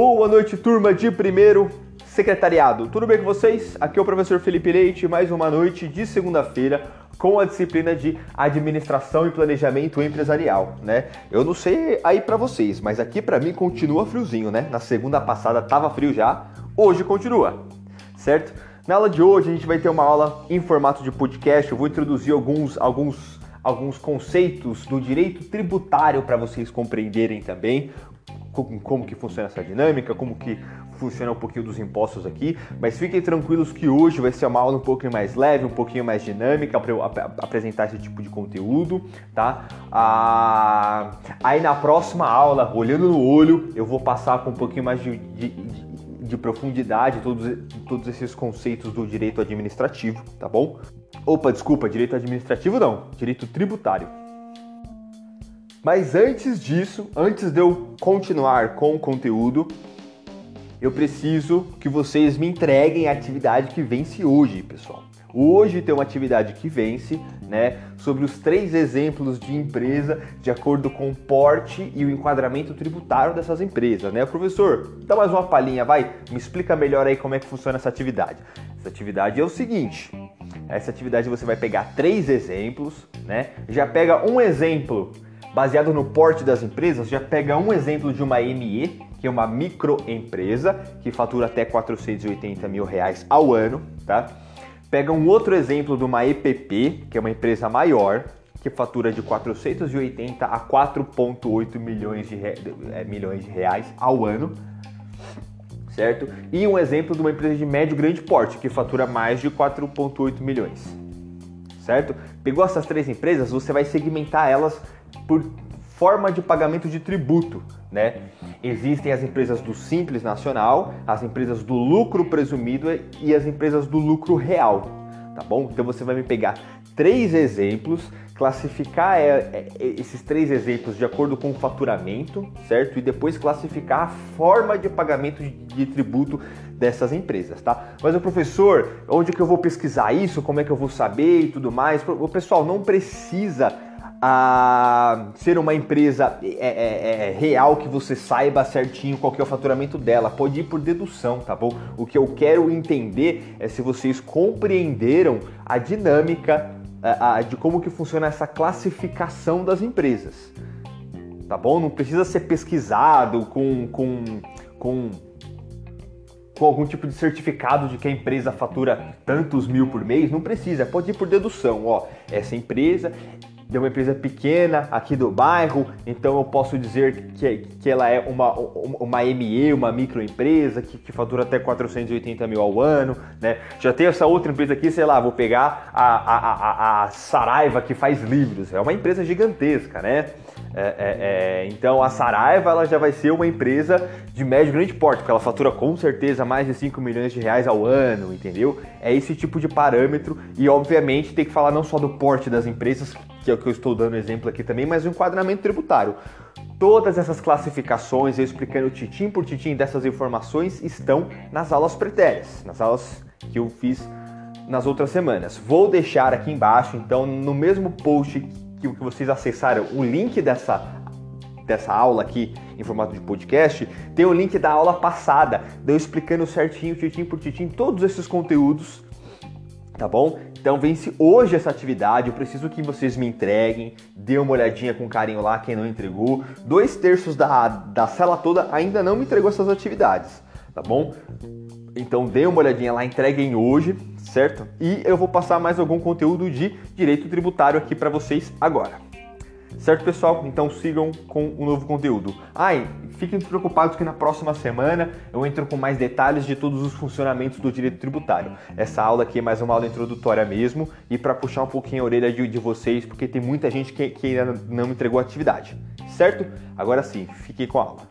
Boa noite, turma de primeiro secretariado. Tudo bem com vocês? Aqui é o professor Felipe Leite, mais uma noite de segunda-feira com a disciplina de administração e planejamento empresarial, né? Eu não sei aí para vocês, mas aqui para mim continua friozinho, né? Na segunda passada tava frio já, hoje continua, certo? Na aula de hoje a gente vai ter uma aula em formato de podcast. Eu vou introduzir alguns alguns alguns conceitos do direito tributário para vocês compreenderem também como, que funciona essa dinâmica, como que funciona um pouquinho dos impostos aqui, mas fiquem tranquilos que hoje vai ser uma aula um pouquinho mais leve, um pouquinho mais dinâmica para eu ap apresentar esse tipo de conteúdo, tá? Ah, aí na próxima aula, olhando no olho, eu vou passar com um pouquinho mais de, de, de, de profundidade todos, todos esses conceitos do direito administrativo, tá bom? Opa, desculpa, direito administrativo não, direito tributário. Mas antes disso, antes de eu continuar com o conteúdo, eu preciso que vocês me entreguem a atividade que vence hoje, pessoal. Hoje tem uma atividade que vence, né, sobre os três exemplos de empresa de acordo com o porte e o enquadramento tributário dessas empresas, né? Professor, dá mais uma palhinha, vai, me explica melhor aí como é que funciona essa atividade. Essa atividade é o seguinte: essa atividade você vai pegar três exemplos, né? Já pega um exemplo baseado no porte das empresas, já pega um exemplo de uma ME, que é uma microempresa que fatura até 480 mil reais ao ano, tá? Pega um outro exemplo de uma EPP, que é uma empresa maior, que fatura de 480 a 4,8 milhões de, re... É, milhões de reais ao ano, certo? E um exemplo de uma empresa de médio grande porte, que fatura mais de 4,8 milhões, certo? Pegou essas três empresas, você vai segmentar elas por forma de pagamento de tributo, né? Existem as empresas do Simples Nacional, as empresas do lucro presumido e as empresas do lucro real, tá bom? Então você vai me pegar três exemplos, classificar é, é, esses três exemplos de acordo com o faturamento, certo? E depois classificar a forma de pagamento de tributo dessas empresas, tá? Mas o professor, onde que eu vou pesquisar isso? Como é que eu vou saber e tudo mais? O pessoal não precisa a ser uma empresa é, é, é, real que você saiba certinho qual é o faturamento dela. Pode ir por dedução, tá bom? O que eu quero entender é se vocês compreenderam a dinâmica a, a, de como que funciona essa classificação das empresas. Tá bom? Não precisa ser pesquisado com, com, com com algum tipo de certificado de que a empresa fatura tantos mil por mês, não precisa, pode ir por dedução, ó, essa empresa de uma empresa pequena aqui do bairro, então eu posso dizer que, que ela é uma, uma ME, uma microempresa que, que fatura até 480 mil ao ano, né? Já tem essa outra empresa aqui, sei lá, vou pegar a, a, a, a Saraiva que faz livros, é uma empresa gigantesca, né? É, é, é, então a Saraiva ela já vai ser uma empresa de médio e grande porte, porque ela fatura com certeza mais de 5 milhões de reais ao ano, entendeu? É esse tipo de parâmetro e obviamente tem que falar não só do porte das empresas, que é o que eu estou dando exemplo aqui também, mas o enquadramento tributário. Todas essas classificações, eu explicando titim por titim dessas informações, estão nas aulas pretérias, nas aulas que eu fiz nas outras semanas. Vou deixar aqui embaixo, então, no mesmo post que vocês acessaram o link dessa, dessa aula aqui em formato de podcast, tem o link da aula passada, eu explicando certinho, titim por titim, todos esses conteúdos, tá bom? Então vence hoje essa atividade, eu preciso que vocês me entreguem, dê uma olhadinha com carinho lá quem não entregou. Dois terços da, da sala toda ainda não me entregou essas atividades, tá bom? Então dê uma olhadinha lá, entreguem hoje, certo? E eu vou passar mais algum conteúdo de direito tributário aqui para vocês agora. Certo, pessoal? Então sigam com o novo conteúdo. Ai, fiquem despreocupados que na próxima semana eu entro com mais detalhes de todos os funcionamentos do direito tributário. Essa aula aqui é mais uma aula introdutória mesmo e para puxar um pouquinho a orelha de, de, vocês, porque tem muita gente que, que ainda não entregou a atividade. Certo? Agora sim, fiquem com a aula.